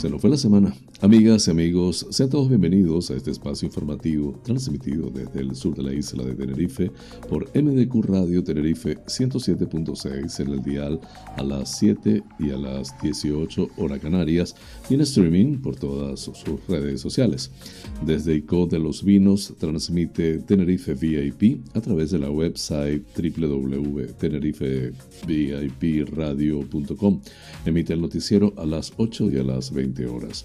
Se nos fue la semana. Amigas y amigos, sean todos bienvenidos a este espacio informativo transmitido desde el sur de la isla de Tenerife por MDQ Radio Tenerife 107.6 en el dial a las 7 y a las 18 horas canarias y en streaming por todas sus redes sociales. Desde ICO de los Vinos transmite Tenerife VIP a través de la website www.tenerifevipradio.com. Emite el noticiero a las 8 y a las 20 horas.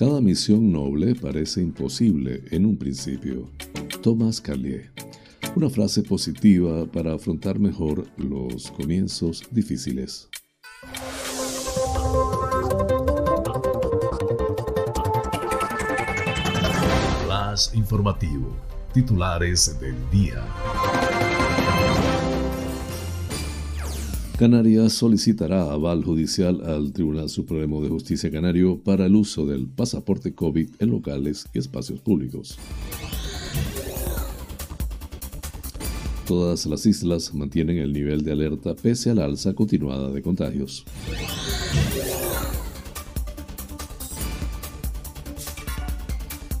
Cada misión noble parece imposible en un principio. Thomas Carlier. Una frase positiva para afrontar mejor los comienzos difíciles. Más informativo. Titulares del día. Canarias solicitará aval judicial al Tribunal Supremo de Justicia Canario para el uso del pasaporte COVID en locales y espacios públicos. Todas las islas mantienen el nivel de alerta pese a la alza continuada de contagios.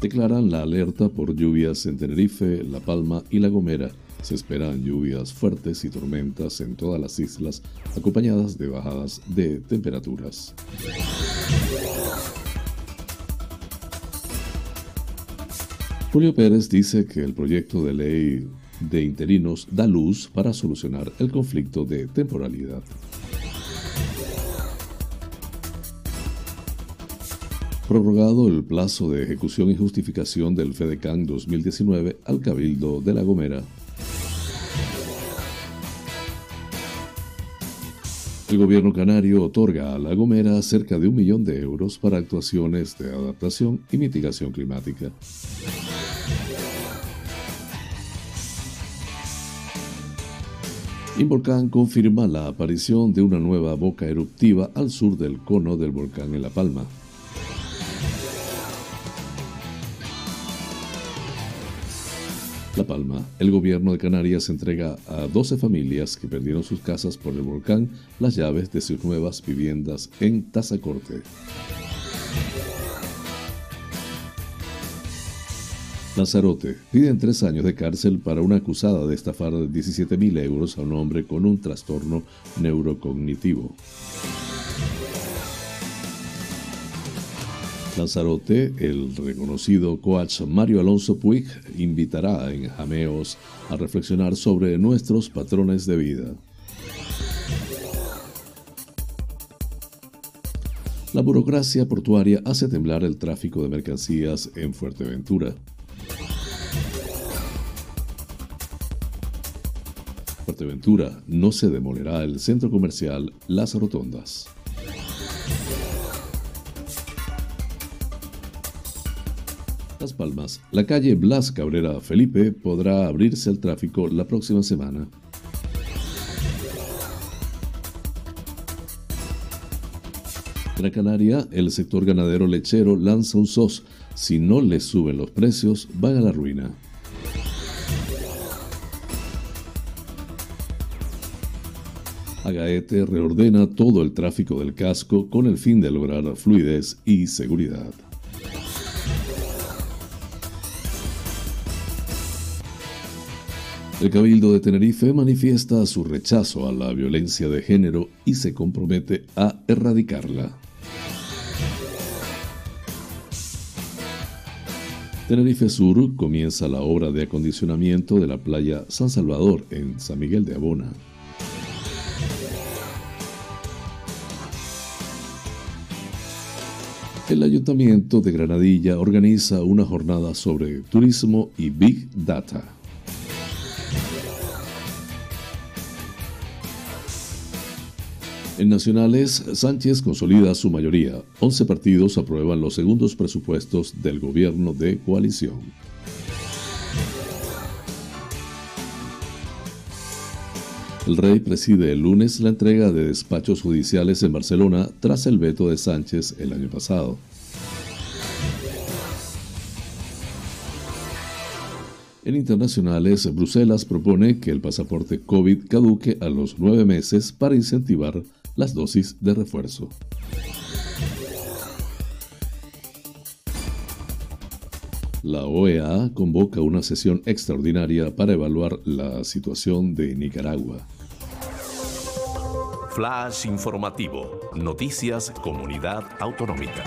Declaran la alerta por lluvias en Tenerife, La Palma y La Gomera se esperan lluvias fuertes y tormentas en todas las islas, acompañadas de bajadas de temperaturas. Julio Pérez dice que el proyecto de ley de interinos da luz para solucionar el conflicto de temporalidad. Prorrogado el plazo de ejecución y justificación del FEDECAN 2019 al Cabildo de La Gomera El gobierno canario otorga a La Gomera cerca de un millón de euros para actuaciones de adaptación y mitigación climática. Involcán confirma la aparición de una nueva boca eruptiva al sur del cono del volcán en La Palma. La Palma, el gobierno de Canarias entrega a 12 familias que perdieron sus casas por el volcán las llaves de sus nuevas viviendas en Tazacorte. Lanzarote piden tres años de cárcel para una acusada de estafar 17.000 euros a un hombre con un trastorno neurocognitivo. Lanzarote, el reconocido coach Mario Alonso Puig invitará en Jameos a reflexionar sobre nuestros patrones de vida. La burocracia portuaria hace temblar el tráfico de mercancías en Fuerteventura. Fuerteventura no se demolerá el centro comercial Las Rotondas. Las Palmas, la calle Blas Cabrera Felipe podrá abrirse al tráfico la próxima semana. La Canaria, el sector ganadero lechero lanza un SOS. Si no le suben los precios, van a la ruina. Agaete reordena todo el tráfico del casco con el fin de lograr fluidez y seguridad. El Cabildo de Tenerife manifiesta su rechazo a la violencia de género y se compromete a erradicarla. Tenerife Sur comienza la obra de acondicionamiento de la playa San Salvador en San Miguel de Abona. El Ayuntamiento de Granadilla organiza una jornada sobre turismo y Big Data. En nacionales, Sánchez consolida su mayoría. 11 partidos aprueban los segundos presupuestos del gobierno de coalición. El rey preside el lunes la entrega de despachos judiciales en Barcelona tras el veto de Sánchez el año pasado. En internacionales, Bruselas propone que el pasaporte COVID caduque a los nueve meses para incentivar las dosis de refuerzo. La OEA convoca una sesión extraordinaria para evaluar la situación de Nicaragua. Flash informativo. Noticias Comunidad Autonómica.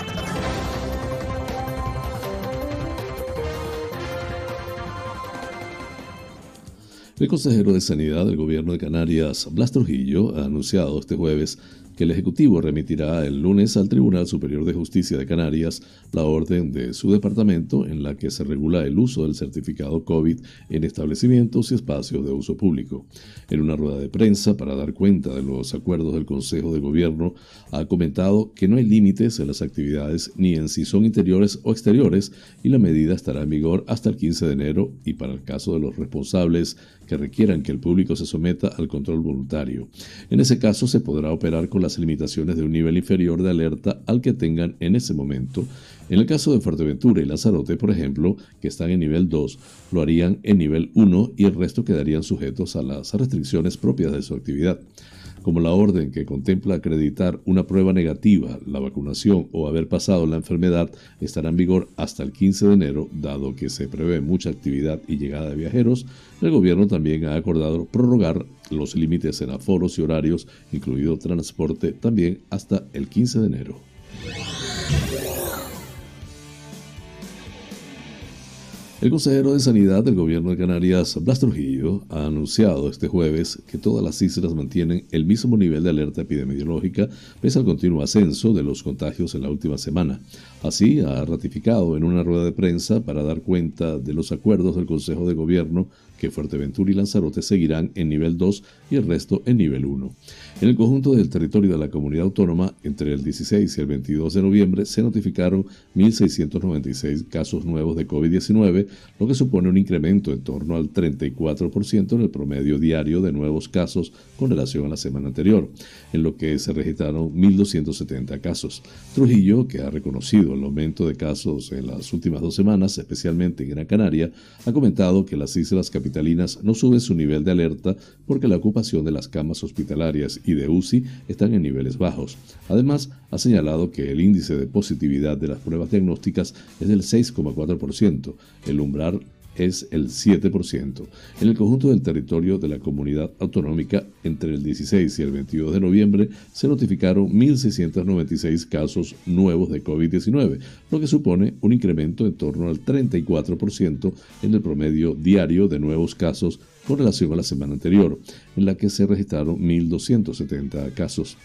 El consejero de Sanidad del Gobierno de Canarias, Blas Trujillo, ha anunciado este jueves que el Ejecutivo remitirá el lunes al Tribunal Superior de Justicia de Canarias la orden de su departamento en la que se regula el uso del certificado COVID en establecimientos y espacios de uso público. En una rueda de prensa para dar cuenta de los acuerdos del Consejo de Gobierno, ha comentado que no hay límites en las actividades ni en si son interiores o exteriores y la medida estará en vigor hasta el 15 de enero y para el caso de los responsables que requieran que el público se someta al control voluntario. En ese caso se podrá operar con las limitaciones de un nivel inferior de alerta al que tengan en ese momento. En el caso de Fuerteventura y Lanzarote, por ejemplo, que están en nivel 2, lo harían en nivel 1 y el resto quedarían sujetos a las restricciones propias de su actividad como la orden que contempla acreditar una prueba negativa, la vacunación o haber pasado la enfermedad, estará en vigor hasta el 15 de enero, dado que se prevé mucha actividad y llegada de viajeros, el gobierno también ha acordado prorrogar los límites en aforos y horarios, incluido transporte, también hasta el 15 de enero. El consejero de Sanidad del Gobierno de Canarias, Blas Trujillo, ha anunciado este jueves que todas las islas mantienen el mismo nivel de alerta epidemiológica pese al continuo ascenso de los contagios en la última semana. Así, ha ratificado en una rueda de prensa para dar cuenta de los acuerdos del Consejo de Gobierno que Fuerteventura y Lanzarote seguirán en nivel 2 y el resto en nivel 1. En el conjunto del territorio de la comunidad autónoma, entre el 16 y el 22 de noviembre, se notificaron 1.696 casos nuevos de COVID-19, lo que supone un incremento en torno al 34% en el promedio diario de nuevos casos con relación a la semana anterior, en lo que se registraron 1.270 casos. Trujillo, que ha reconocido el aumento de casos en las últimas dos semanas, especialmente en Gran Canaria, ha comentado que las islas capitales no sube su nivel de alerta porque la ocupación de las camas hospitalarias de UCI están en niveles bajos. Además, ha señalado que el índice de positividad de las pruebas diagnósticas es del 6,4%, el umbral es el 7%. En el conjunto del territorio de la comunidad autonómica, entre el 16 y el 22 de noviembre, se notificaron 1.696 casos nuevos de COVID-19, lo que supone un incremento en torno al 34% en el promedio diario de nuevos casos con relación a la semana anterior, en la que se registraron 1.270 casos.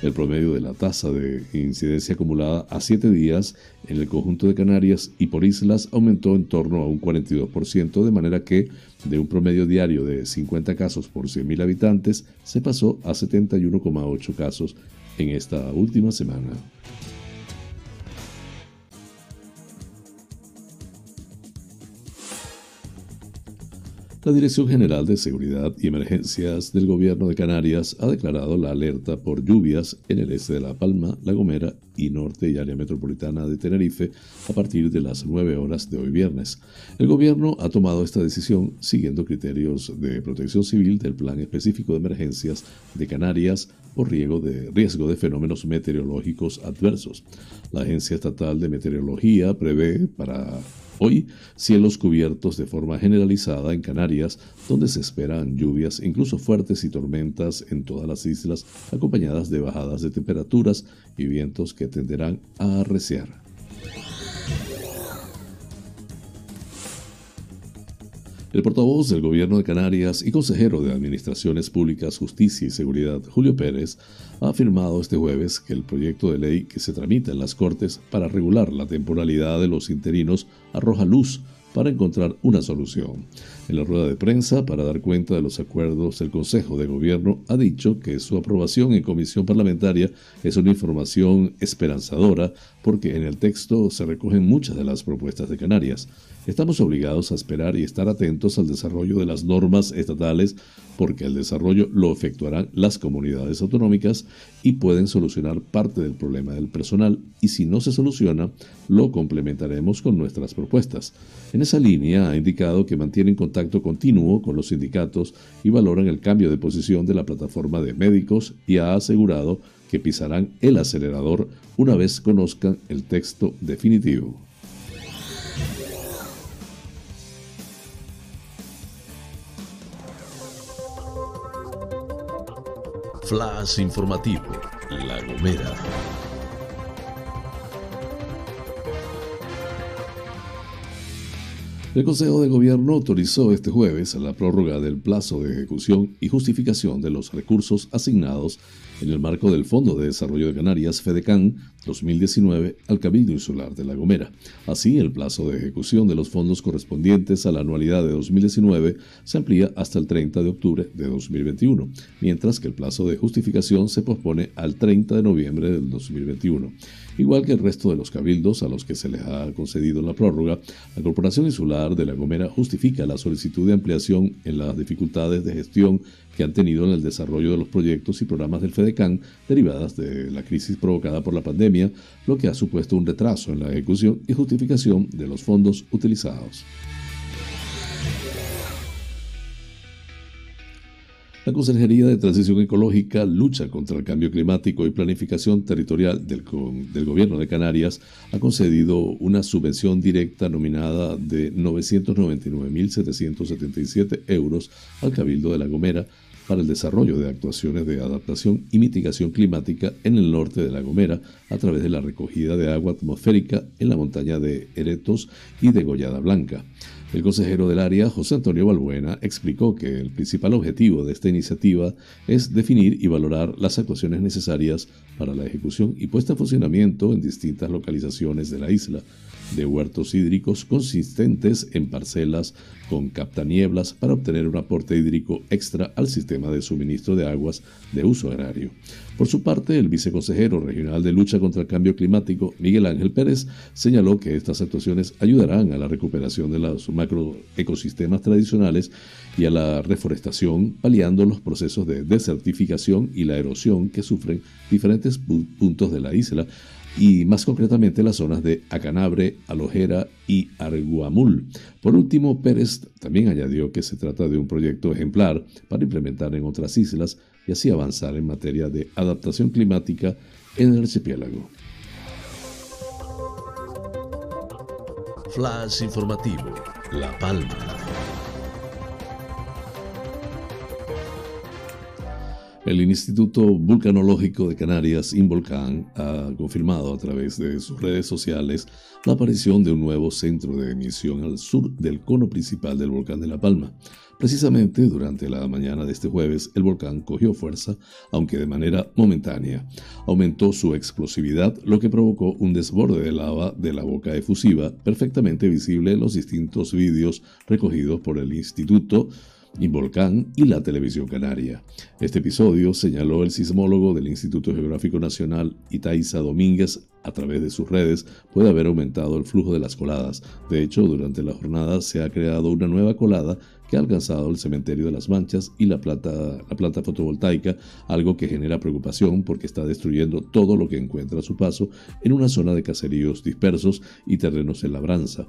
El promedio de la tasa de incidencia acumulada a 7 días en el conjunto de Canarias y por islas aumentó en torno a un 42%, de manera que de un promedio diario de 50 casos por 100.000 habitantes se pasó a 71,8 casos en esta última semana. La Dirección General de Seguridad y Emergencias del Gobierno de Canarias ha declarado la alerta por lluvias en el este de La Palma, La Gomera y norte y área metropolitana de Tenerife a partir de las 9 horas de hoy viernes. El Gobierno ha tomado esta decisión siguiendo criterios de protección civil del Plan Específico de Emergencias de Canarias por riesgo de, riesgo de fenómenos meteorológicos adversos. La Agencia Estatal de Meteorología prevé para Hoy, cielos cubiertos de forma generalizada en Canarias, donde se esperan lluvias, incluso fuertes y tormentas en todas las islas, acompañadas de bajadas de temperaturas y vientos que tenderán a arreciar. El portavoz del Gobierno de Canarias y consejero de Administraciones Públicas, Justicia y Seguridad, Julio Pérez, ha afirmado este jueves que el proyecto de ley que se tramita en las Cortes para regular la temporalidad de los interinos arroja luz para encontrar una solución. En la rueda de prensa, para dar cuenta de los acuerdos, el Consejo de Gobierno ha dicho que su aprobación en comisión parlamentaria es una información esperanzadora porque en el texto se recogen muchas de las propuestas de Canarias. Estamos obligados a esperar y estar atentos al desarrollo de las normas estatales porque el desarrollo lo efectuarán las comunidades autonómicas y pueden solucionar parte del problema del personal y si no se soluciona, lo complementaremos con nuestras propuestas. En esa línea ha indicado que mantienen contacto continuo con los sindicatos y valoran el cambio de posición de la plataforma de médicos y ha asegurado que pisarán el acelerador una vez conozcan el texto definitivo. Flash informativo, La Gomera. El Consejo de Gobierno autorizó este jueves la prórroga del plazo de ejecución y justificación de los recursos asignados en el marco del Fondo de Desarrollo de Canarias, FEDECAN, 2019, al Cabildo Insular de La Gomera. Así, el plazo de ejecución de los fondos correspondientes a la anualidad de 2019 se amplía hasta el 30 de octubre de 2021, mientras que el plazo de justificación se pospone al 30 de noviembre del 2021. Igual que el resto de los cabildos a los que se les ha concedido la prórroga, la Corporación Insular de La Gomera justifica la solicitud de ampliación en las dificultades de gestión que han tenido en el desarrollo de los proyectos y programas del FEDECAN derivadas de la crisis provocada por la pandemia, lo que ha supuesto un retraso en la ejecución y justificación de los fondos utilizados. La Consejería de Transición Ecológica, Lucha contra el Cambio Climático y Planificación Territorial del, del, Gobierno de Canarias ha concedido una subvención directa nominada de 999.777 euros al Cabildo de La Gomera para el desarrollo de actuaciones de adaptación y mitigación climática en el norte de La Gomera a través de la recogida de agua atmosférica en la montaña de Eretos y de Gollada Blanca. El consejero del área, José Antonio Balbuena, explicó que el principal objetivo de esta iniciativa es definir y valorar las actuaciones necesarias para la ejecución y puesta en funcionamiento en distintas localizaciones de la isla de huertos hídricos consistentes en parcelas con captanieblas para obtener un aporte hídrico extra al sistema de suministro de aguas de uso agrario. Por su parte, el viceconsejero regional de lucha contra el cambio climático, Miguel Ángel Pérez, señaló que estas actuaciones ayudarán a la recuperación de los macroecosistemas tradicionales y a la reforestación, paliando los procesos de desertificación y la erosión que sufren diferentes puntos de la isla, y más concretamente las zonas de Acanabre, Alojera y Arguamul. Por último, Pérez también añadió que se trata de un proyecto ejemplar para implementar en otras islas y así avanzar en materia de adaptación climática en el archipiélago. Flash informativo, La Palma. El Instituto Vulcanológico de Canarias, Involcán, ha confirmado a través de sus redes sociales la aparición de un nuevo centro de emisión al sur del cono principal del volcán de La Palma. Precisamente durante la mañana de este jueves, el volcán cogió fuerza, aunque de manera momentánea. Aumentó su explosividad, lo que provocó un desborde de lava de la boca efusiva, perfectamente visible en los distintos vídeos recogidos por el Instituto Volcán y la televisión canaria. Este episodio señaló el sismólogo del Instituto Geográfico Nacional Itaiza Domínguez a través de sus redes puede haber aumentado el flujo de las coladas. De hecho, durante la jornada se ha creado una nueva colada que ha alcanzado el cementerio de las Manchas y la planta, la planta fotovoltaica, algo que genera preocupación porque está destruyendo todo lo que encuentra a su paso en una zona de caseríos dispersos y terrenos en labranza.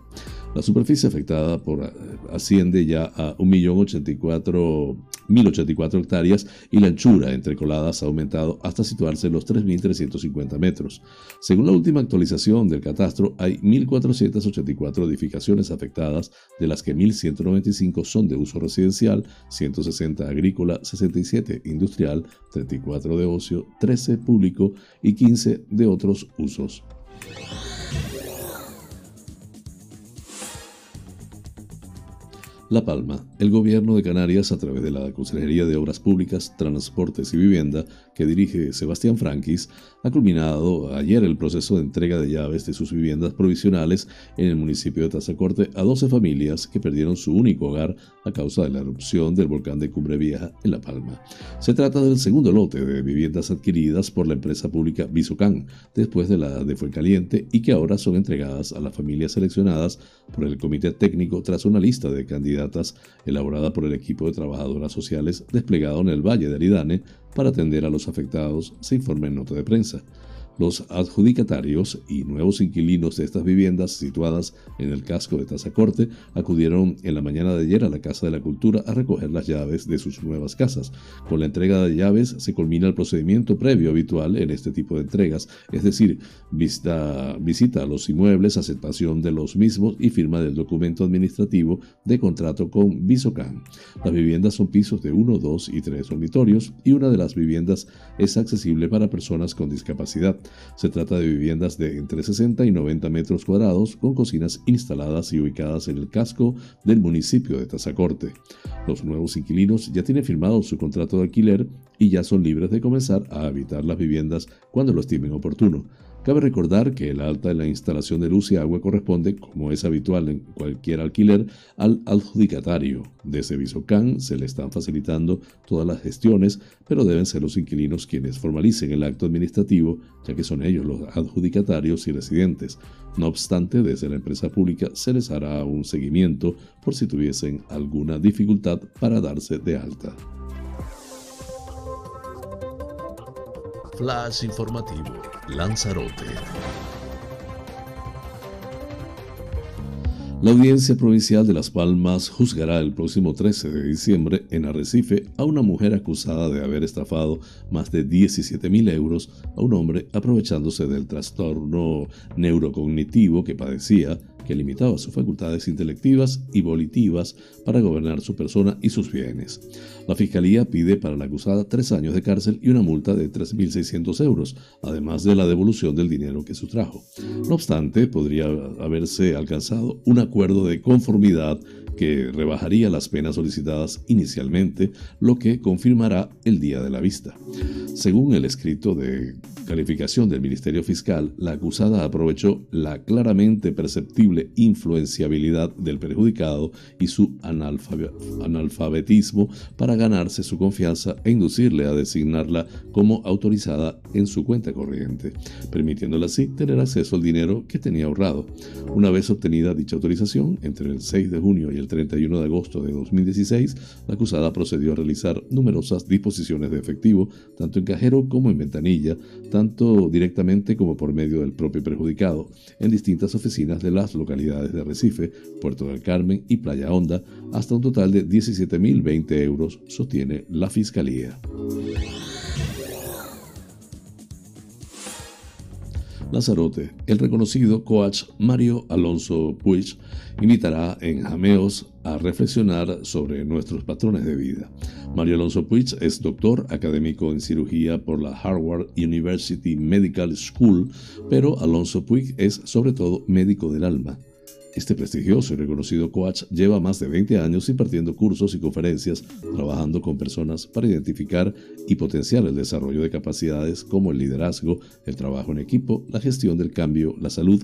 La superficie afectada por, eh, asciende ya a 1.084 hectáreas y la anchura entre coladas ha aumentado hasta situarse en los 3.350 metros. Según la última actualización del catastro, hay 1.484 edificaciones afectadas, de las que 1.195 son de uso residencial, 160 agrícola, 67 industrial, 34 de ocio, 13 público y 15 de otros usos. La Palma, el gobierno de Canarias, a través de la Consejería de Obras Públicas, Transportes y Vivienda, que dirige Sebastián Franquis, ha culminado ayer el proceso de entrega de llaves de sus viviendas provisionales en el municipio de Tazacorte a 12 familias que perdieron su único hogar a causa de la erupción del volcán de Cumbre Vieja en La Palma. Se trata del segundo lote de viviendas adquiridas por la empresa pública Bisocan, después de la de Fuencaliente, y que ahora son entregadas a las familias seleccionadas por el Comité Técnico tras una lista de candidatos elaborada por el equipo de trabajadoras sociales desplegado en el Valle de Aridane para atender a los afectados, se informa en nota de prensa. Los adjudicatarios y nuevos inquilinos de estas viviendas situadas en el casco de Tazacorte acudieron en la mañana de ayer a la Casa de la Cultura a recoger las llaves de sus nuevas casas. Con la entrega de llaves se culmina el procedimiento previo habitual en este tipo de entregas, es decir, visita, a los inmuebles, aceptación de los mismos y firma del documento administrativo de contrato con Visocan. Las viviendas son pisos de 1, 2 y 3 dormitorios y una de las viviendas es accesible para personas con discapacidad. Se trata de viviendas de entre 60 y 90 metros cuadrados con cocinas instaladas y ubicadas en el casco del municipio de Tazacorte. Los nuevos inquilinos ya tienen firmado su contrato de alquiler y ya son libres de comenzar a habitar las viviendas cuando lo estimen oportuno. Cabe recordar que el alta en la instalación de luz y agua corresponde, como es habitual en cualquier alquiler, al adjudicatario. Desde Visocan se le están facilitando todas las gestiones, pero deben ser los inquilinos quienes formalicen el acto administrativo, ya que son ellos los adjudicatarios y residentes. No obstante, desde la empresa pública se les hará un seguimiento por si tuviesen alguna dificultad para darse de alta. Flash informativo, Lanzarote. La Audiencia Provincial de Las Palmas juzgará el próximo 13 de diciembre en Arrecife a una mujer acusada de haber estafado más de 17 mil euros a un hombre aprovechándose del trastorno neurocognitivo que padecía que limitaba sus facultades intelectivas y volitivas para gobernar su persona y sus bienes. La Fiscalía pide para la acusada tres años de cárcel y una multa de 3.600 euros, además de la devolución del dinero que sustrajo. No obstante, podría haberse alcanzado un acuerdo de conformidad que rebajaría las penas solicitadas inicialmente, lo que confirmará el día de la vista. Según el escrito de calificación del Ministerio Fiscal, la acusada aprovechó la claramente perceptible influenciabilidad del perjudicado y su analfabetismo para ganarse su confianza e inducirle a designarla como autorizada en su cuenta corriente, permitiéndole así tener acceso al dinero que tenía ahorrado. Una vez obtenida dicha autorización, entre el 6 de junio y el 31 de agosto de 2016, la acusada procedió a realizar numerosas disposiciones de efectivo, tanto en cajero como en ventanilla, tanto directamente como por medio del propio perjudicado, en distintas oficinas de las localidades de Recife, Puerto del Carmen y Playa Honda, hasta un total de 17.020 euros, sostiene la Fiscalía. Lanzarote, el reconocido coach Mario Alonso Puig invitará en Jameos a reflexionar sobre nuestros patrones de vida. Mario Alonso Puig es doctor académico en cirugía por la Harvard University Medical School, pero Alonso Puig es sobre todo médico del alma este prestigioso y reconocido coach lleva más de 20 años impartiendo cursos y conferencias, trabajando con personas para identificar y potenciar el desarrollo de capacidades como el liderazgo, el trabajo en equipo, la gestión del cambio, la salud,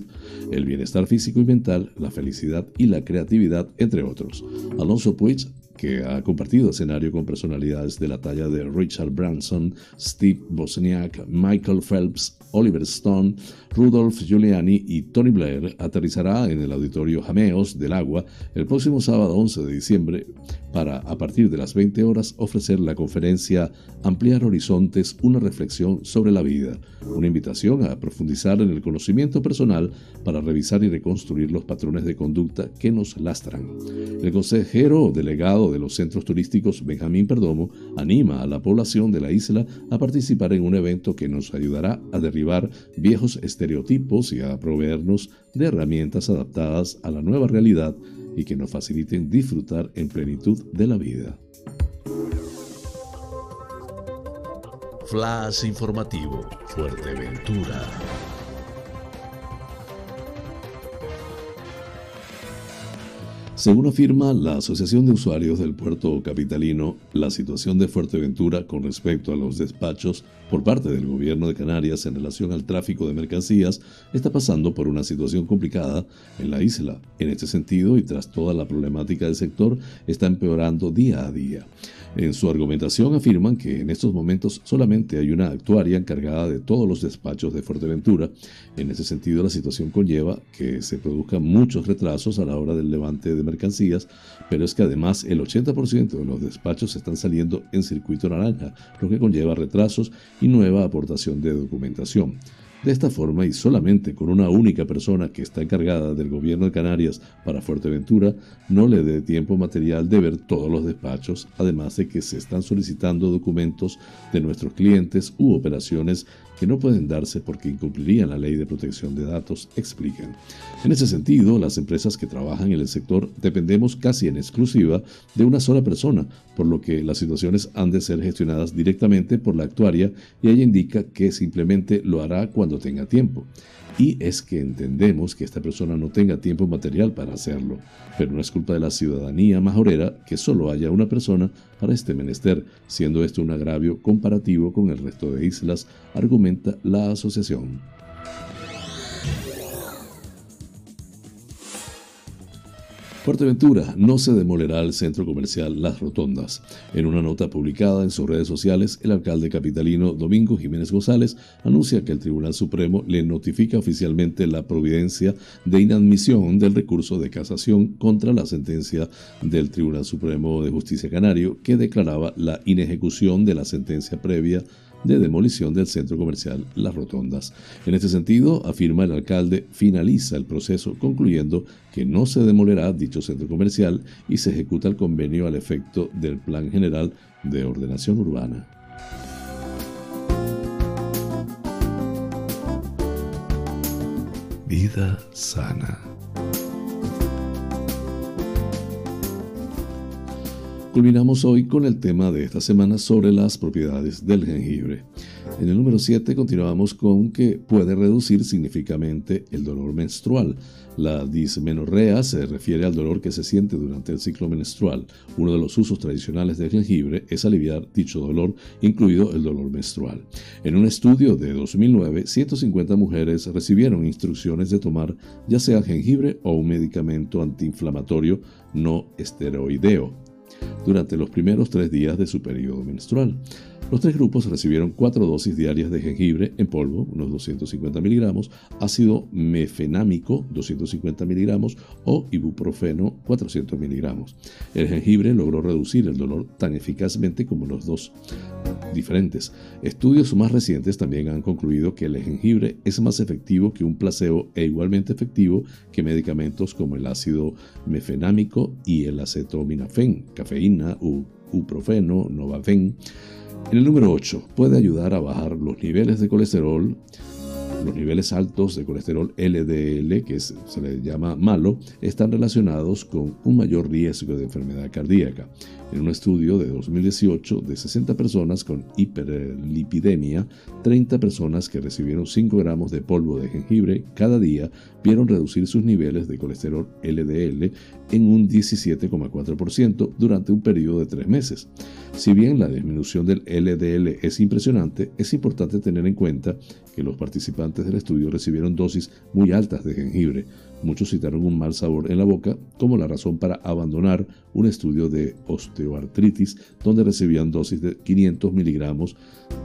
el bienestar físico y mental, la felicidad y la creatividad, entre otros. Alonso Puig que ha compartido escenario con personalidades de la talla de Richard Branson, Steve Bosniak, Michael Phelps, Oliver Stone, Rudolph Giuliani y Tony Blair, aterrizará en el auditorio Jameos del Agua el próximo sábado 11 de diciembre para, a partir de las 20 horas, ofrecer la conferencia Ampliar Horizontes, una reflexión sobre la vida, una invitación a profundizar en el conocimiento personal para revisar y reconstruir los patrones de conducta que nos lastran. El consejero delegado de los centros turísticos, Benjamín Perdomo, anima a la población de la isla a participar en un evento que nos ayudará a derribar viejos estereotipos y a proveernos de herramientas adaptadas a la nueva realidad y que nos faciliten disfrutar en plenitud de la vida. Flash informativo, Fuerteventura. Según afirma la Asociación de Usuarios del Puerto Capitalino, la situación de Fuerteventura con respecto a los despachos por parte del gobierno de Canarias en relación al tráfico de mercancías está pasando por una situación complicada en la isla. En este sentido, y tras toda la problemática del sector, está empeorando día a día. En su argumentación afirman que en estos momentos solamente hay una actuaria encargada de todos los despachos de Fuerteventura. En ese sentido, la situación conlleva que se produzcan muchos retrasos a la hora del levante de mercancías, pero es que además el 80% de los despachos están saliendo en circuito naranja, lo que conlleva retrasos y nueva aportación de documentación. De esta forma y solamente con una única persona que está encargada del gobierno de Canarias para Fuerteventura, no le dé tiempo material de ver todos los despachos, además de que se están solicitando documentos de nuestros clientes u operaciones que no pueden darse porque incumplirían la ley de protección de datos, explican. En ese sentido, las empresas que trabajan en el sector dependemos casi en exclusiva de una sola persona, por lo que las situaciones han de ser gestionadas directamente por la actuaria y ella indica que simplemente lo hará cuando tenga tiempo. Y es que entendemos que esta persona no tenga tiempo material para hacerlo, pero no es culpa de la ciudadanía majorera que solo haya una persona para este menester, siendo esto un agravio comparativo con el resto de islas, argumenta la asociación. Fuerteventura no se demolerá el centro comercial Las Rotondas. En una nota publicada en sus redes sociales, el alcalde capitalino Domingo Jiménez González anuncia que el Tribunal Supremo le notifica oficialmente la providencia de inadmisión del recurso de casación contra la sentencia del Tribunal Supremo de Justicia Canario que declaraba la inejecución de la sentencia previa de demolición del centro comercial Las Rotondas. En este sentido, afirma el alcalde, finaliza el proceso concluyendo que no se demolerá dicho centro comercial y se ejecuta el convenio al efecto del Plan General de Ordenación Urbana. Vida sana. Culminamos hoy con el tema de esta semana sobre las propiedades del jengibre. En el número 7 continuamos con que puede reducir significativamente el dolor menstrual. La dismenorrea se refiere al dolor que se siente durante el ciclo menstrual. Uno de los usos tradicionales del jengibre es aliviar dicho dolor, incluido el dolor menstrual. En un estudio de 2009, 150 mujeres recibieron instrucciones de tomar ya sea jengibre o un medicamento antiinflamatorio no esteroideo durante los primeros tres días de su periodo menstrual. Los tres grupos recibieron cuatro dosis diarias de jengibre en polvo, unos 250 miligramos, ácido mefenámico, 250 miligramos, o ibuprofeno, 400 miligramos. El jengibre logró reducir el dolor tan eficazmente como los dos diferentes. Estudios más recientes también han concluido que el jengibre es más efectivo que un placebo e igualmente efectivo que medicamentos como el ácido mefenámico y el acetaminofén, cafeína, u, uprofeno, novafen. En el número 8, puede ayudar a bajar los niveles de colesterol. Los niveles altos de colesterol LDL, que se le llama malo, están relacionados con un mayor riesgo de enfermedad cardíaca. En un estudio de 2018 de 60 personas con hiperlipidemia, 30 personas que recibieron 5 gramos de polvo de jengibre cada día vieron reducir sus niveles de colesterol LDL en un 17,4% durante un periodo de 3 meses. Si bien la disminución del LDL es impresionante, es importante tener en cuenta que los participantes del estudio recibieron dosis muy altas de jengibre, Muchos citaron un mal sabor en la boca como la razón para abandonar un estudio de osteoartritis donde recibían dosis de 500 miligramos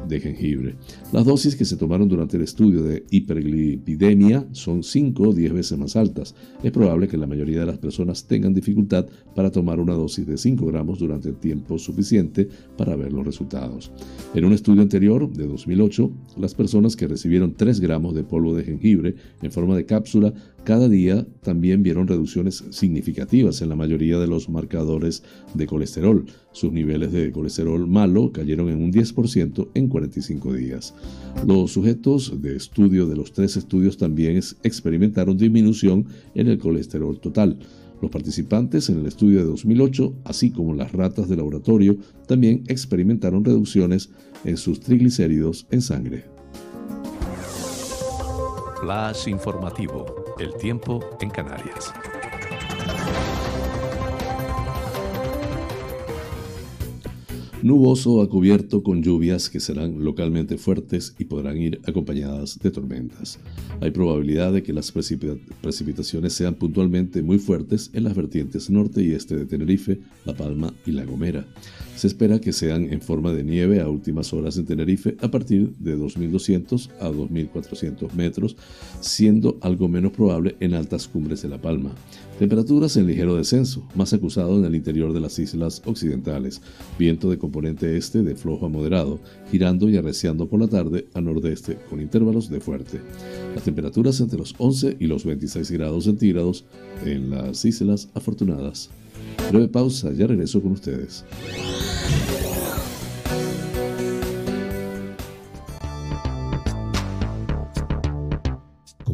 de jengibre. Las dosis que se tomaron durante el estudio de hiperlipidemia son 5 o 10 veces más altas. Es probable que la mayoría de las personas tengan dificultad para tomar una dosis de 5 gramos durante el tiempo suficiente para ver los resultados. En un estudio anterior, de 2008, las personas que recibieron 3 gramos de polvo de jengibre en forma de cápsula cada día también vieron reducciones significativas en la mayoría de los marcadores de colesterol. Sus niveles de colesterol malo cayeron en un 10% en 45 días. Los sujetos de estudio de los tres estudios también experimentaron disminución en el colesterol total. Los participantes en el estudio de 2008, así como las ratas de laboratorio, también experimentaron reducciones en sus triglicéridos en sangre. Flash informativo el tiempo en Canarias. Nuboso a cubierto con lluvias que serán localmente fuertes y podrán ir acompañadas de tormentas. Hay probabilidad de que las precipitaciones sean puntualmente muy fuertes en las vertientes norte y este de Tenerife, La Palma y La Gomera. Se espera que sean en forma de nieve a últimas horas en Tenerife a partir de 2.200 a 2.400 metros, siendo algo menos probable en altas cumbres de La Palma. Temperaturas en ligero descenso, más acusado en el interior de las islas occidentales. Viento de componente este de flojo a moderado, girando y arreciando por la tarde a nordeste con intervalos de fuerte. Las temperaturas entre los 11 y los 26 grados centígrados en las islas afortunadas. Breve pausa, ya regreso con ustedes.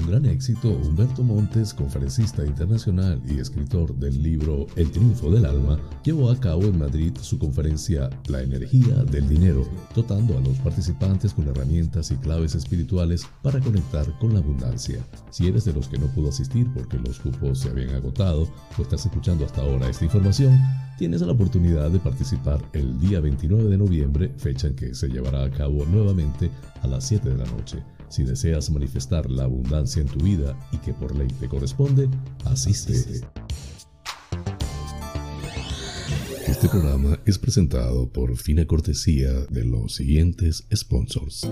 Gran éxito, Humberto Montes, conferencista internacional y escritor del libro El triunfo del alma, llevó a cabo en Madrid su conferencia La energía del dinero, dotando a los participantes con herramientas y claves espirituales para conectar con la abundancia. Si eres de los que no pudo asistir porque los cupos se habían agotado o estás escuchando hasta ahora esta información, tienes la oportunidad de participar el día 29 de noviembre, fecha en que se llevará a cabo nuevamente a las 7 de la noche. Si deseas manifestar la abundancia en tu vida y que por ley te corresponde, asiste. Este programa es presentado por fina cortesía de los siguientes sponsors.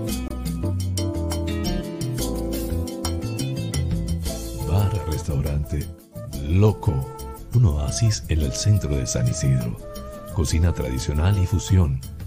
Bar Restaurante Loco, un oasis en el centro de San Isidro. Cocina tradicional y fusión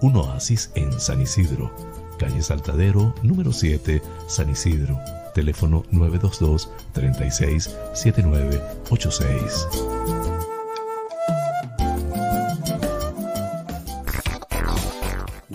un oasis en San Isidro, calle Saltadero, número 7, San Isidro. Teléfono 922 36 7986.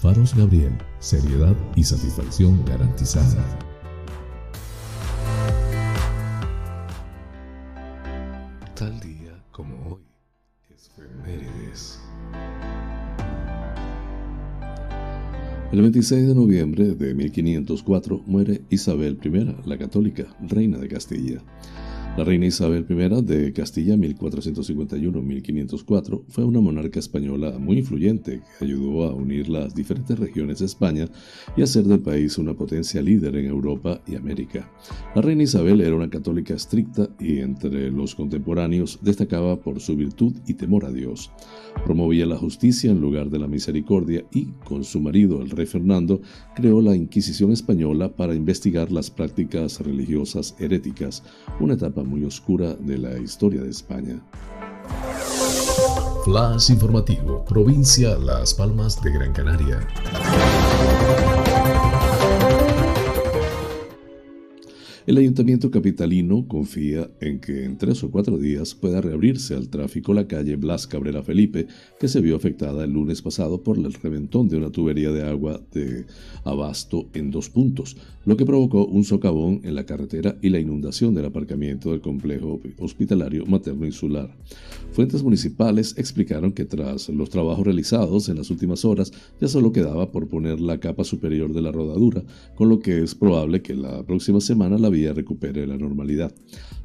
Faros Gabriel, seriedad y satisfacción garantizada. Tal día como hoy, efemérides. El 26 de noviembre de 1504 muere Isabel I, la católica, reina de Castilla. La reina Isabel I de Castilla 1451-1504 fue una monarca española muy influyente que ayudó a unir las diferentes regiones de España y hacer del país una potencia líder en Europa y América. La reina Isabel era una católica estricta y entre los contemporáneos destacaba por su virtud y temor a Dios. Promovía la justicia en lugar de la misericordia y, con su marido el rey Fernando, creó la Inquisición española para investigar las prácticas religiosas heréticas, una etapa muy oscura de la historia de España. Flash informativo, provincia Las Palmas de Gran Canaria. El ayuntamiento capitalino confía en que en tres o cuatro días pueda reabrirse al tráfico la calle Blas Cabrera Felipe, que se vio afectada el lunes pasado por el reventón de una tubería de agua de abasto en dos puntos, lo que provocó un socavón en la carretera y la inundación del aparcamiento del complejo hospitalario materno insular. Fuentes municipales explicaron que tras los trabajos realizados en las últimas horas ya solo quedaba por poner la capa superior de la rodadura, con lo que es probable que la próxima semana la recupere la normalidad.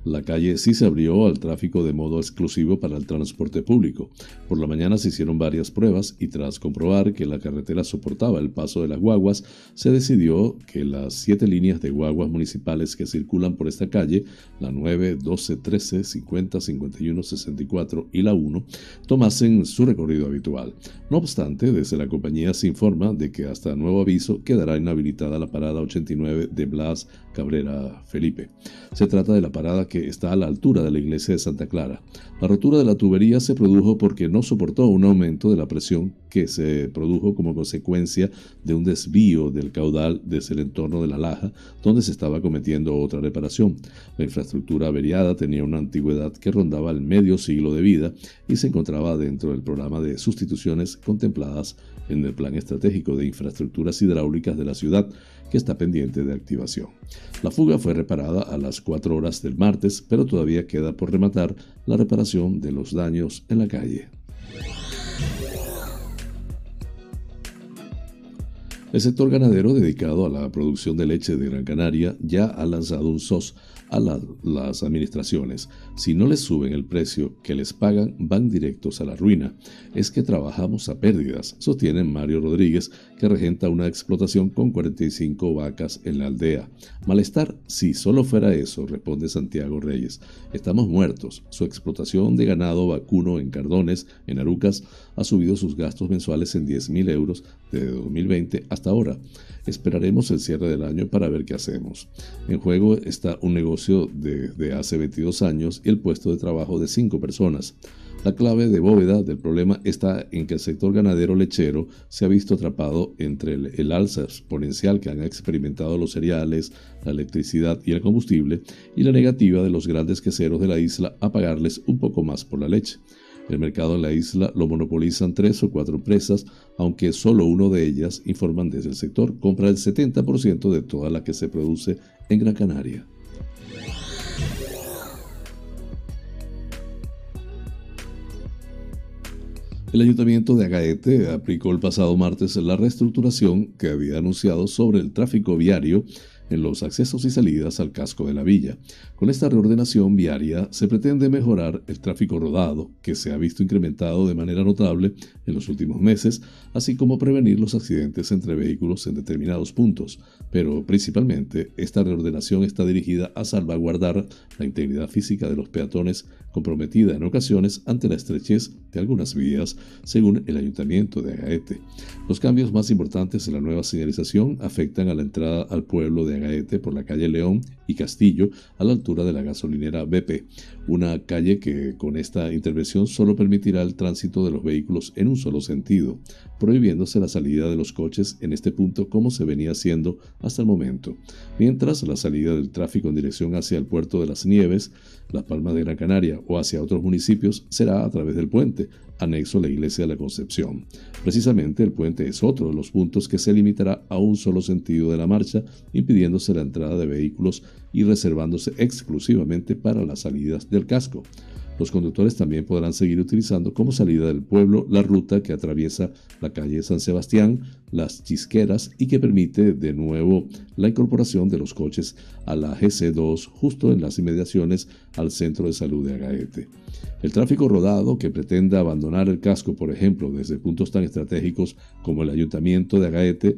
La calle sí se abrió al tráfico de modo exclusivo para el transporte público. Por la mañana se hicieron varias pruebas y tras comprobar que la carretera soportaba el paso de las guaguas, se decidió que las siete líneas de guaguas municipales que circulan por esta calle, la 9, 12, 13, 50, 51, 64 y la 1, tomasen su recorrido habitual. No obstante, desde la compañía se informa de que hasta nuevo aviso quedará inhabilitada la parada 89 de Blas Cabrera Felipe. Se trata de la parada que está a la altura de la iglesia de Santa Clara. La rotura de la tubería se produjo porque no soportó un aumento de la presión que se produjo como consecuencia de un desvío del caudal desde el entorno de la laja, donde se estaba cometiendo otra reparación. La infraestructura averiada tenía una antigüedad que rondaba el medio siglo de vida y se encontraba dentro del programa de sustituciones contempladas en el Plan Estratégico de Infraestructuras Hidráulicas de la ciudad, que está pendiente de activación. La fuga fue reparada a las 4 horas del martes, pero todavía queda por rematar la reparación de los daños en la calle. El sector ganadero dedicado a la producción de leche de Gran Canaria ya ha lanzado un SOS a las administraciones. Si no les suben el precio que les pagan, van directos a la ruina. Es que trabajamos a pérdidas, sostiene Mario Rodríguez, que regenta una explotación con 45 vacas en la aldea. Malestar, si solo fuera eso, responde Santiago Reyes. Estamos muertos. Su explotación de ganado vacuno en Cardones, en Arucas, ha subido sus gastos mensuales en 10.000 euros desde 2020 hasta ahora. Esperaremos el cierre del año para ver qué hacemos. En juego está un negocio de, hace 22 años y el puesto de trabajo de 5 personas. La clave de bóveda del problema está en que el sector ganadero lechero se ha visto atrapado entre el, el, alza exponencial que han experimentado los cereales, la electricidad y el combustible y la negativa de los grandes queseros de la isla a pagarles un poco más por la leche. El mercado en la isla lo monopolizan tres o cuatro empresas, aunque solo uno de ellas, informan desde el sector, compra el 70% de toda la que se produce en Gran Canaria. El ayuntamiento de Agaete aplicó el pasado martes la reestructuración que había anunciado sobre el tráfico viario en los accesos y salidas al casco de la villa. Con esta reordenación viaria se pretende mejorar el tráfico rodado, que se ha visto incrementado de manera notable en los últimos meses, así como prevenir los accidentes entre vehículos en determinados puntos. Pero principalmente esta reordenación está dirigida a salvaguardar la integridad física de los peatones comprometida en ocasiones ante la estrechez de algunas vías, según el ayuntamiento de Agaete. Los cambios más importantes en la nueva señalización afectan a la entrada al pueblo de Agaete por la calle León y Castillo a la altura de la gasolinera BP, una calle que con esta intervención solo permitirá el tránsito de los vehículos en un solo sentido, prohibiéndose la salida de los coches en este punto como se venía haciendo hasta el momento, mientras la salida del tráfico en dirección hacia el puerto de las Nieves, Las Palmas de Gran Canaria o hacia otros municipios será a través del puente, anexo a la iglesia de la Concepción. Precisamente el puente es otro de los puntos que se limitará a un solo sentido de la marcha, impidiéndose la entrada de vehículos y reservándose exclusivamente para las salidas del casco. Los conductores también podrán seguir utilizando como salida del pueblo la ruta que atraviesa la calle San Sebastián, las Chisqueras y que permite de nuevo la incorporación de los coches a la GC2 justo en las inmediaciones al centro de salud de Agaete. El tráfico rodado que pretenda abandonar el casco, por ejemplo, desde puntos tan estratégicos como el ayuntamiento de Agaete,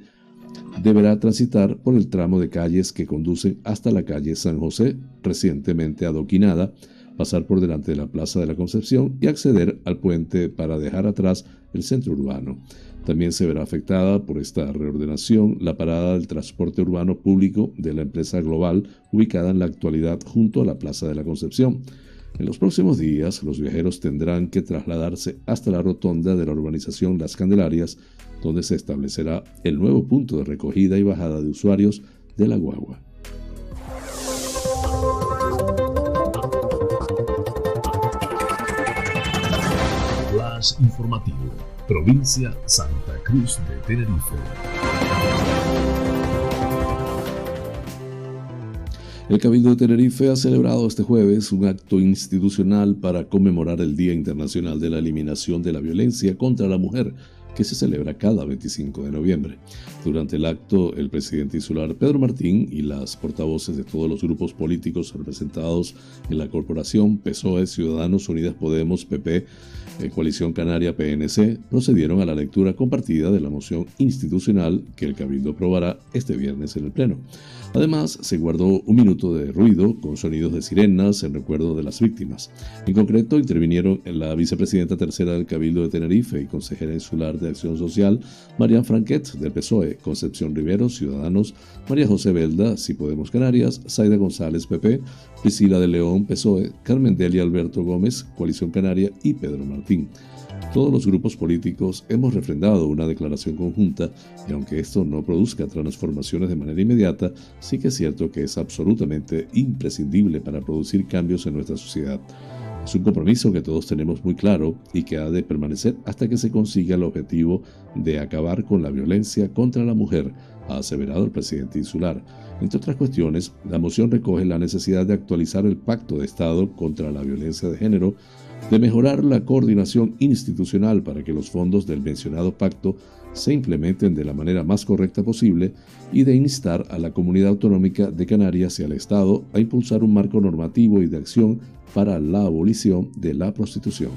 deberá transitar por el tramo de calles que conducen hasta la calle San José, recientemente adoquinada, pasar por delante de la Plaza de la Concepción y acceder al puente para dejar atrás el centro urbano. También se verá afectada por esta reordenación la parada del transporte urbano público de la empresa Global ubicada en la actualidad junto a la Plaza de la Concepción. En los próximos días, los viajeros tendrán que trasladarse hasta la rotonda de la urbanización Las Candelarias, donde se establecerá el nuevo punto de recogida y bajada de usuarios de la guagua. Informativo, provincia Santa Cruz de Tenerife. El Cabildo de Tenerife ha celebrado este jueves un acto institucional para conmemorar el Día Internacional de la Eliminación de la Violencia contra la Mujer, que se celebra cada 25 de noviembre. Durante el acto, el presidente insular Pedro Martín y las portavoces de todos los grupos políticos representados en la corporación PSOE, Ciudadanos Unidas Podemos, PP, eh, Coalición Canaria PNC procedieron a la lectura compartida de la moción institucional que el Cabildo aprobará este viernes en el Pleno. Además, se guardó un minuto de ruido con sonidos de sirenas en recuerdo de las víctimas. En concreto, intervinieron la vicepresidenta tercera del Cabildo de Tenerife y consejera insular de Acción Social, Marian Franquet, del PSOE, Concepción Rivero, Ciudadanos, María José Belda, Si Podemos Canarias, Zaida González, PP, Priscila de León, PSOE, Carmen Delia Alberto Gómez, Coalición Canaria y Pedro Todos los grupos políticos hemos refrendado una declaración conjunta y aunque esto no produzca transformaciones de manera inmediata, sí que es cierto que es absolutamente imprescindible para producir cambios en nuestra sociedad. Es un compromiso que todos tenemos muy claro y que ha de permanecer hasta que se consiga el objetivo de acabar con la violencia contra la mujer, ha aseverado el presidente insular. Entre otras cuestiones, la moción recoge la necesidad de actualizar el Pacto de Estado contra la Violencia de Género de mejorar la coordinación institucional para que los fondos del mencionado pacto se implementen de la manera más correcta posible y de instar a la comunidad autonómica de Canarias y al Estado a impulsar un marco normativo y de acción para la abolición de la prostitución.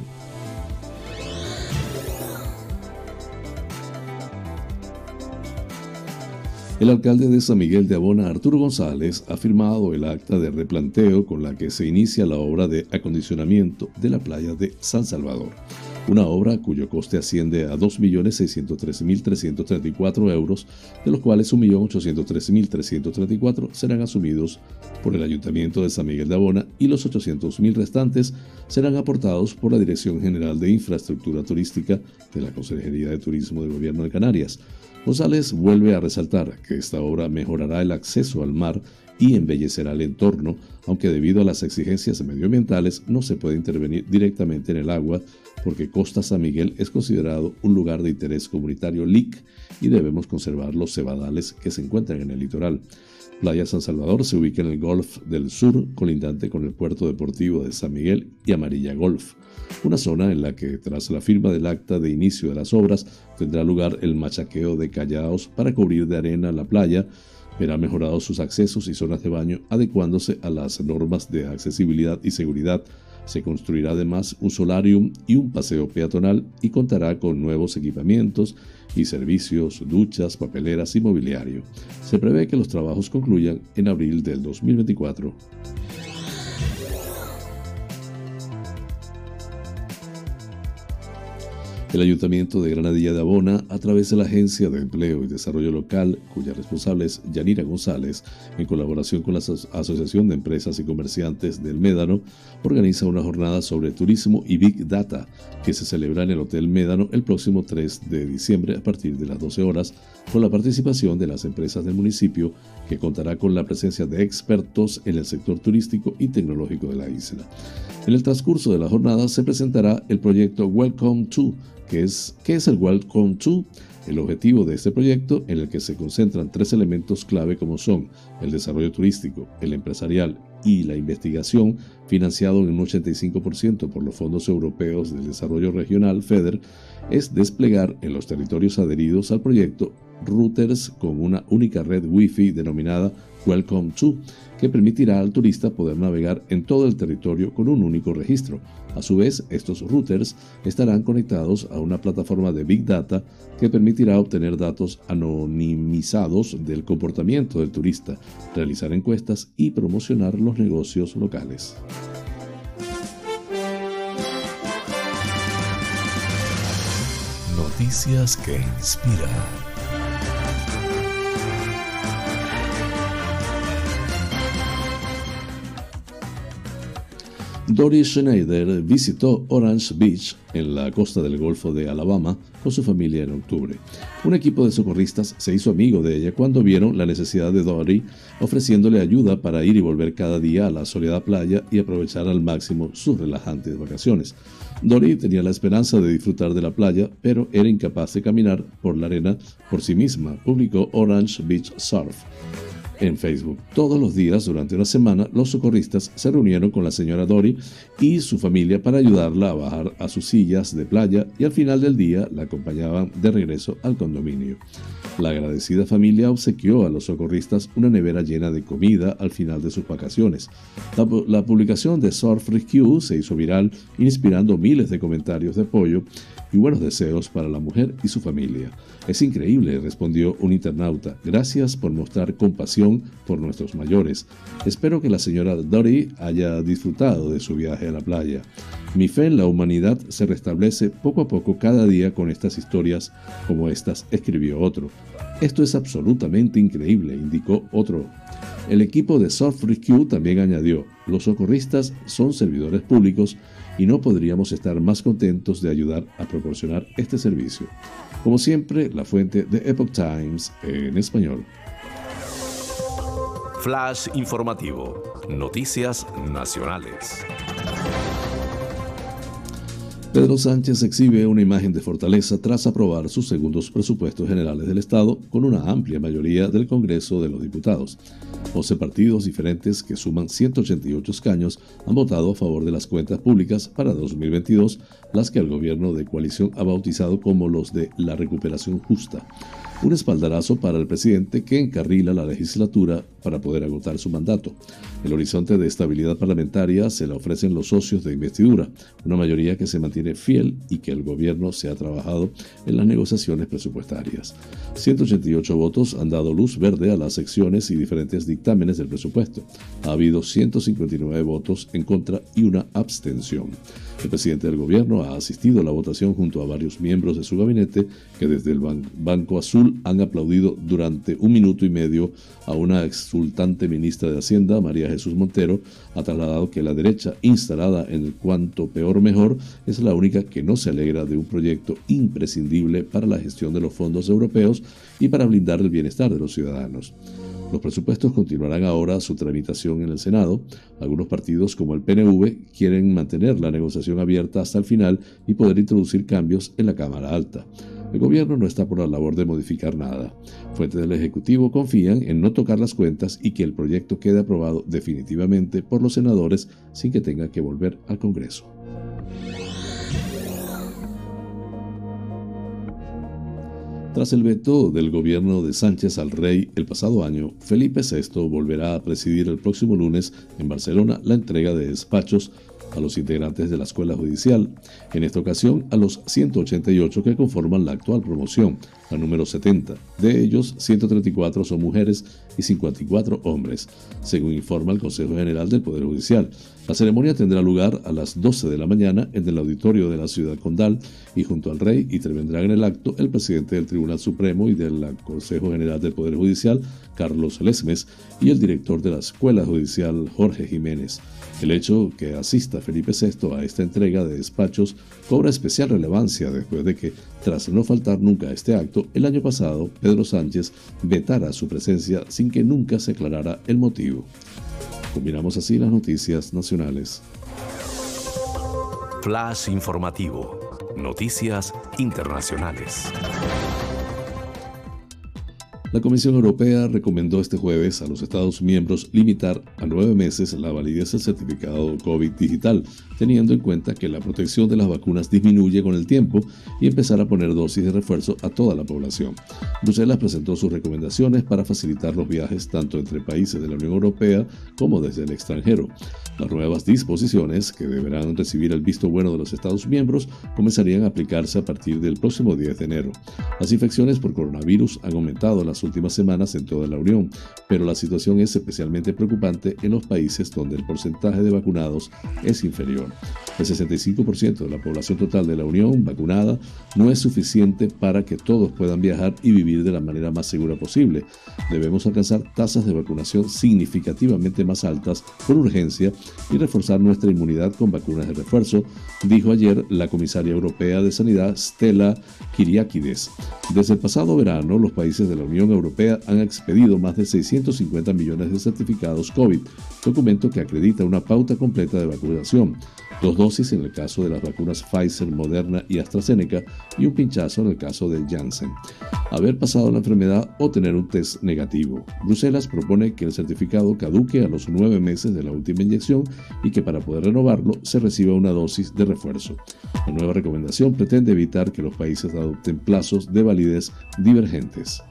El alcalde de San Miguel de Abona, Arturo González, ha firmado el acta de replanteo con la que se inicia la obra de acondicionamiento de la playa de San Salvador, una obra cuyo coste asciende a 2.603.334 euros, de los cuales 1.813.334 serán asumidos por el Ayuntamiento de San Miguel de Abona y los 800.000 restantes serán aportados por la Dirección General de Infraestructura Turística de la Consejería de Turismo del Gobierno de Canarias. González vuelve a resaltar que esta obra mejorará el acceso al mar y embellecerá el entorno, aunque debido a las exigencias medioambientales no se puede intervenir directamente en el agua porque Costa San Miguel es considerado un lugar de interés comunitario LIC y debemos conservar los cebadales que se encuentran en el litoral. Playa San Salvador se ubica en el Golf del Sur, colindante con el puerto deportivo de San Miguel y Amarilla Golf una zona en la que tras la firma del acta de inicio de las obras tendrá lugar el machaqueo de callaos para cubrir de arena la playa, verá mejorados sus accesos y zonas de baño adecuándose a las normas de accesibilidad y seguridad. Se construirá además un solarium y un paseo peatonal y contará con nuevos equipamientos y servicios, duchas, papeleras y mobiliario. Se prevé que los trabajos concluyan en abril del 2024. El Ayuntamiento de Granadilla de Abona, a través de la Agencia de Empleo y Desarrollo Local, cuya responsable es Yanira González, en colaboración con la Asociación de Empresas y Comerciantes del Médano, organiza una jornada sobre turismo y Big Data que se celebra en el Hotel Médano el próximo 3 de diciembre a partir de las 12 horas, con la participación de las empresas del municipio, que contará con la presencia de expertos en el sector turístico y tecnológico de la isla. En el transcurso de la jornada se presentará el proyecto Welcome to, que es, ¿qué es el Welcome to? El objetivo de este proyecto, en el que se concentran tres elementos clave como son el desarrollo turístico, el empresarial y la investigación, financiado en un 85% por los fondos europeos del desarrollo regional FEDER, es desplegar en los territorios adheridos al proyecto routers con una única red Wi-Fi denominada Welcome to, que permitirá al turista poder navegar en todo el territorio con un único registro. A su vez, estos routers estarán conectados a una plataforma de Big Data que permitirá obtener datos anonimizados del comportamiento del turista, realizar encuestas y promocionar los negocios locales. Noticias que inspiran. Doris Schneider visitó Orange Beach en la costa del Golfo de Alabama con su familia en octubre. Un equipo de socorristas se hizo amigo de ella cuando vieron la necesidad de Dory, ofreciéndole ayuda para ir y volver cada día a la soleada playa y aprovechar al máximo sus relajantes vacaciones. Dory tenía la esperanza de disfrutar de la playa, pero era incapaz de caminar por la arena por sí misma, publicó Orange Beach Surf en Facebook. Todos los días durante una semana los socorristas se reunieron con la señora Dory y su familia para ayudarla a bajar a sus sillas de playa y al final del día la acompañaban de regreso al condominio. La agradecida familia obsequió a los socorristas una nevera llena de comida al final de sus vacaciones. La, publicación de Surf Rescue se hizo viral, inspirando miles de comentarios de apoyo y buenos deseos para la mujer y su familia. Es increíble, respondió un internauta. Gracias por mostrar compasión por nuestros mayores. Espero que la señora Dory haya disfrutado de su viaje a la playa. Mi fe en la humanidad se restablece poco a poco cada día con estas historias como estas, escribió otro. Esto es absolutamente increíble, indicó otro. El equipo de Soft Rescue también añadió, los socorristas son servidores públicos y no podríamos estar más contentos de ayudar a proporcionar este servicio. Como siempre, la fuente de Epoch Times en español. Flash informativo. Noticias nacionales. Pedro Sánchez exhibe una imagen de fortaleza tras aprobar sus segundos presupuestos generales del Estado con una amplia mayoría del Congreso de los Diputados. 11 partidos diferentes que suman 188 escaños han votado a favor de las cuentas públicas para 2022, las que el gobierno de coalición ha bautizado como los de la recuperación justa un espaldarazo para el presidente que encarrila la legislatura para poder agotar su mandato. El horizonte de estabilidad parlamentaria se le ofrecen los socios de investidura, una mayoría que se mantiene fiel y que el gobierno se ha trabajado en las negociaciones presupuestarias. 188 votos han dado luz verde a las secciones y diferentes dictámenes del presupuesto. Ha habido 159 votos en contra y una abstención. El presidente del gobierno ha asistido a la votación junto a varios miembros de su gabinete que desde el Banco Azul han aplaudido durante un minuto y medio a una exultante ministra de Hacienda, María Jesús Montero, ha trasladado que la derecha instalada en el cuanto peor mejor es la única que no se alegra de un proyecto imprescindible para la gestión de los fondos europeos y para blindar el bienestar de los ciudadanos. Los presupuestos continuarán ahora su tramitación en el Senado. Algunos partidos, como el PNV, quieren mantener la negociación abierta hasta el final y poder introducir cambios en la Cámara Alta. El gobierno no está por la labor de modificar nada. Fuentes del Ejecutivo confían en no tocar las cuentas y que el proyecto quede aprobado definitivamente por los senadores sin que tenga que volver al Congreso. Tras el veto del gobierno de Sánchez al rey el pasado año, Felipe VI volverá a presidir el próximo lunes en Barcelona la entrega de despachos a los integrantes de la Escuela Judicial, en esta ocasión a los 188 que conforman la actual promoción, la número 70. De ellos, 134 son mujeres y 54 hombres, según informa el Consejo General del Poder Judicial. La ceremonia tendrá lugar a las 12 de la mañana en el auditorio de la ciudad condal y junto al rey intervendrán en el acto el presidente del Tribunal Supremo y del Consejo General del Poder Judicial, Carlos Lesmes, y el director de la Escuela Judicial, Jorge Jiménez. El hecho que asista Felipe VI a esta entrega de despachos cobra especial relevancia después de que, tras no faltar nunca a este acto, el año pasado Pedro Sánchez vetara su presencia sin que nunca se aclarara el motivo. Combinamos así las noticias nacionales. Flash informativo. Noticias internacionales. La Comisión Europea recomendó este jueves a los Estados miembros limitar a nueve meses la validez del certificado COVID digital, teniendo en cuenta que la protección de las vacunas disminuye con el tiempo y empezar a poner dosis de refuerzo a toda la población. Bruselas presentó sus recomendaciones para facilitar los viajes tanto entre países de la Unión Europea como desde el extranjero. Las nuevas disposiciones, que deberán recibir el visto bueno de los Estados miembros, comenzarían a aplicarse a partir del próximo 10 de enero. Las infecciones por coronavirus han aumentado las últimas semanas en toda la Unión, pero la situación es especialmente preocupante en los países donde el porcentaje de vacunados es inferior. El 65% de la población total de la Unión vacunada no es suficiente para que todos puedan viajar y vivir de la manera más segura posible. Debemos alcanzar tasas de vacunación significativamente más altas por urgencia y reforzar nuestra inmunidad con vacunas de refuerzo, dijo ayer la comisaria europea de Sanidad Stella Kyriakides. Desde el pasado verano, los países de la Unión Europea han expedido más de 650 millones de certificados COVID, documento que acredita una pauta completa de vacunación dos dosis en el caso de las vacunas Pfizer, Moderna y AstraZeneca y un pinchazo en el caso del Janssen. Haber pasado la enfermedad o tener un test negativo. Bruselas propone que el certificado caduque a los nueve meses de la última inyección y que para poder renovarlo se reciba una dosis de refuerzo. La nueva recomendación pretende evitar que los países adopten plazos de validez divergentes.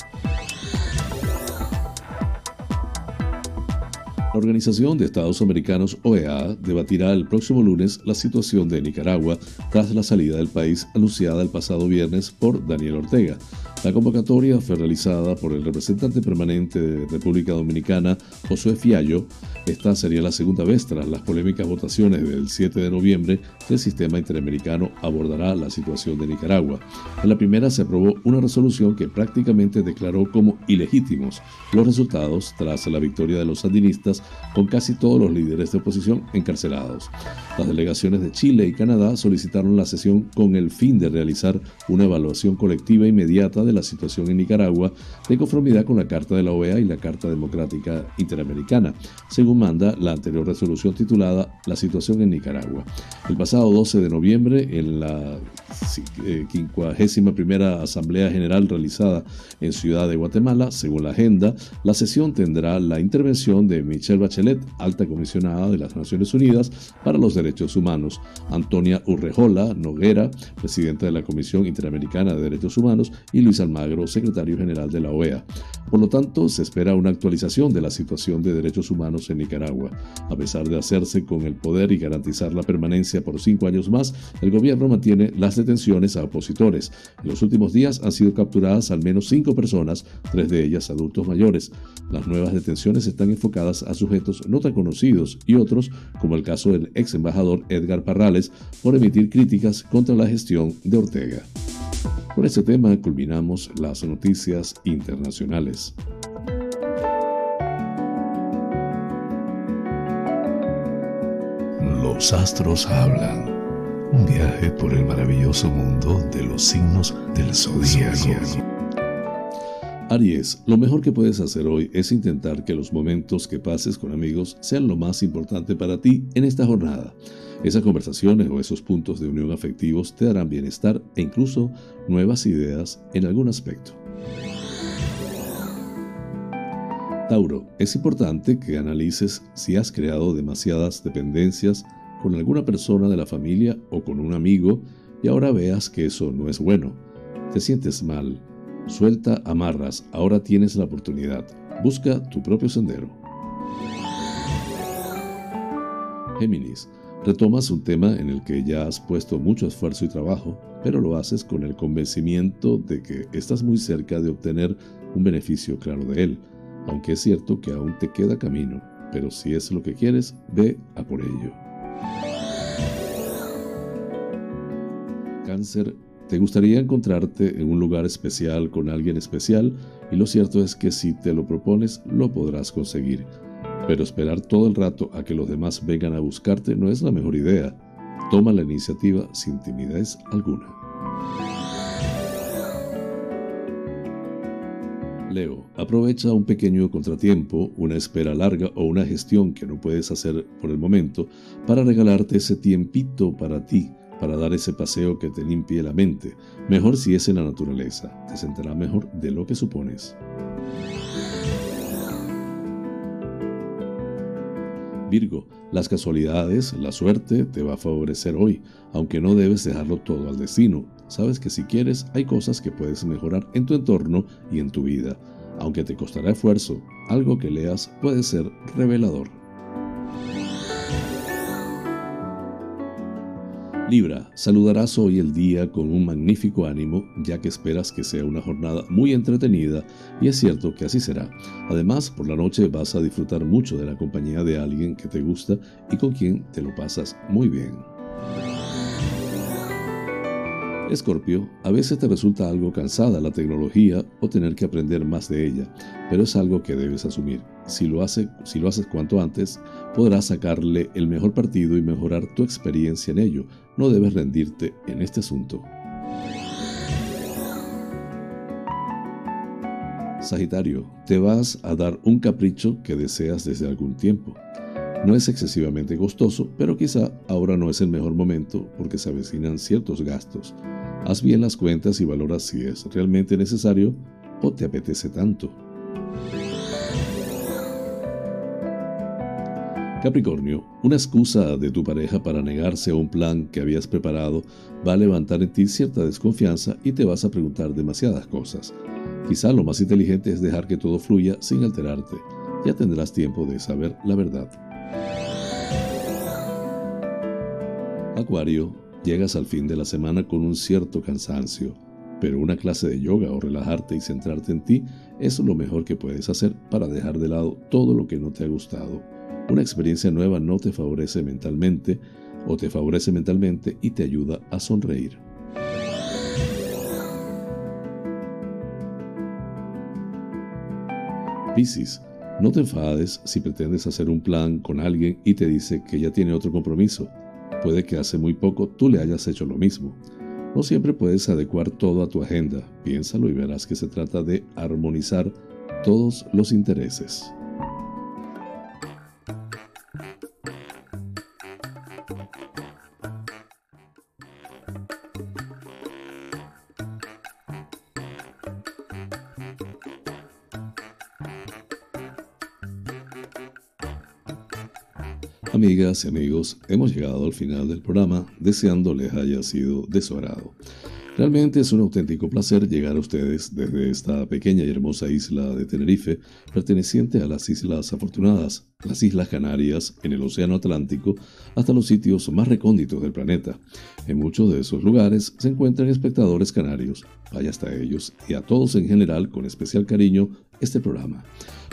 La Organización de Estados Americanos OEA debatirá el próximo lunes la situación de Nicaragua tras la salida del país anunciada el pasado viernes por Daniel Ortega. La convocatoria fue realizada por el representante permanente de República Dominicana, Josué Fiallo. Esta sería la segunda vez tras las polémicas votaciones del 7 de noviembre que el sistema interamericano abordará la situación de Nicaragua. En la primera se aprobó una resolución que prácticamente declaró como ilegítimos los resultados tras la victoria de los sandinistas con casi todos los líderes de oposición encarcelados. Las delegaciones de Chile y Canadá solicitaron la sesión con el fin de realizar una evaluación colectiva inmediata de la situación en Nicaragua de conformidad con la Carta de la OEA y la Carta Democrática Interamericana, según manda la anterior resolución titulada La situación en Nicaragua. El pasado 12 de noviembre, en la 51 eh, Asamblea General realizada en Ciudad de Guatemala, según la agenda, la sesión tendrá la intervención de Michelle Bachelet, alta comisionada de las Naciones Unidas para los Derechos Humanos, Antonia Urrejola Noguera, presidenta de la Comisión Interamericana de Derechos Humanos, y Luis Almagro, secretario general de la OEA. Por lo tanto, se espera una actualización de la situación de derechos humanos en Nicaragua. A pesar de hacerse con el poder y garantizar la permanencia por cinco años más, el gobierno mantiene las detenciones a opositores. En los últimos días han sido capturadas al menos cinco personas, tres de ellas adultos mayores. Las nuevas detenciones están enfocadas a sujetos no tan conocidos y otros, como el caso del ex embajador Edgar Parrales, por emitir críticas contra la gestión de Ortega. Con este tema culminamos las noticias internacionales. Los astros hablan. Un viaje por el maravilloso mundo de los signos del zodiaco. Aries, lo mejor que puedes hacer hoy es intentar que los momentos que pases con amigos sean lo más importante para ti en esta jornada. Esas conversaciones o esos puntos de unión afectivos te darán bienestar e incluso nuevas ideas en algún aspecto. Tauro, es importante que analices si has creado demasiadas dependencias con alguna persona de la familia o con un amigo y ahora veas que eso no es bueno. Te sientes mal. Suelta amarras, ahora tienes la oportunidad. Busca tu propio sendero. Géminis, Retomas un tema en el que ya has puesto mucho esfuerzo y trabajo, pero lo haces con el convencimiento de que estás muy cerca de obtener un beneficio claro de él, aunque es cierto que aún te queda camino, pero si es lo que quieres, ve a por ello. Cáncer, te gustaría encontrarte en un lugar especial con alguien especial y lo cierto es que si te lo propones, lo podrás conseguir pero esperar todo el rato a que los demás vengan a buscarte no es la mejor idea. Toma la iniciativa sin timidez alguna. Leo, aprovecha un pequeño contratiempo, una espera larga o una gestión que no puedes hacer por el momento para regalarte ese tiempito para ti, para dar ese paseo que te limpie la mente. Mejor si es en la naturaleza. Te sentirá mejor de lo que supones. Virgo, las casualidades, la suerte te va a favorecer hoy, aunque no debes dejarlo todo al destino. Sabes que si quieres hay cosas que puedes mejorar en tu entorno y en tu vida. Aunque te costará esfuerzo, algo que leas puede ser revelador. Libra, saludarás hoy el día con un magnífico ánimo, ya que esperas que sea una jornada muy entretenida, y es cierto que así será. Además, por la noche vas a disfrutar mucho de la compañía de alguien que te gusta y con quien te lo pasas muy bien. Escorpio, a veces te resulta algo cansada la tecnología o tener que aprender más de ella, pero es algo que debes asumir. Si lo, hace, si lo haces cuanto antes, podrás sacarle el mejor partido y mejorar tu experiencia en ello. No debes rendirte en este asunto. Sagitario, te vas a dar un capricho que deseas desde algún tiempo. No es excesivamente costoso, pero quizá ahora no es el mejor momento porque se avecinan ciertos gastos. Haz bien las cuentas y valora si es realmente necesario o te apetece tanto. Capricornio, una excusa de tu pareja para negarse a un plan que habías preparado va a levantar en ti cierta desconfianza y te vas a preguntar demasiadas cosas. Quizá lo más inteligente es dejar que todo fluya sin alterarte. Ya tendrás tiempo de saber la verdad. Acuario, llegas al fin de la semana con un cierto cansancio, pero una clase de yoga o relajarte y centrarte en ti es lo mejor que puedes hacer para dejar de lado todo lo que no te ha gustado. Una experiencia nueva no te favorece mentalmente o te favorece mentalmente y te ayuda a sonreír. Piscis, no te enfades si pretendes hacer un plan con alguien y te dice que ya tiene otro compromiso. Puede que hace muy poco tú le hayas hecho lo mismo. No siempre puedes adecuar todo a tu agenda. Piénsalo y verás que se trata de armonizar todos los intereses. Amigas y amigos, hemos llegado al final del programa, deseando les haya sido de su agrado. Realmente es un auténtico placer llegar a ustedes desde esta pequeña y hermosa isla de Tenerife, perteneciente a las Islas Afortunadas, las Islas Canarias, en el Océano Atlántico, hasta los sitios más recónditos del planeta. En muchos de esos lugares se encuentran espectadores canarios. Vaya hasta ellos y a todos en general con especial cariño este programa.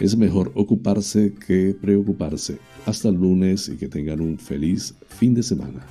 es mejor ocuparse que preocuparse. Hasta el lunes y que tengan un feliz fin de semana.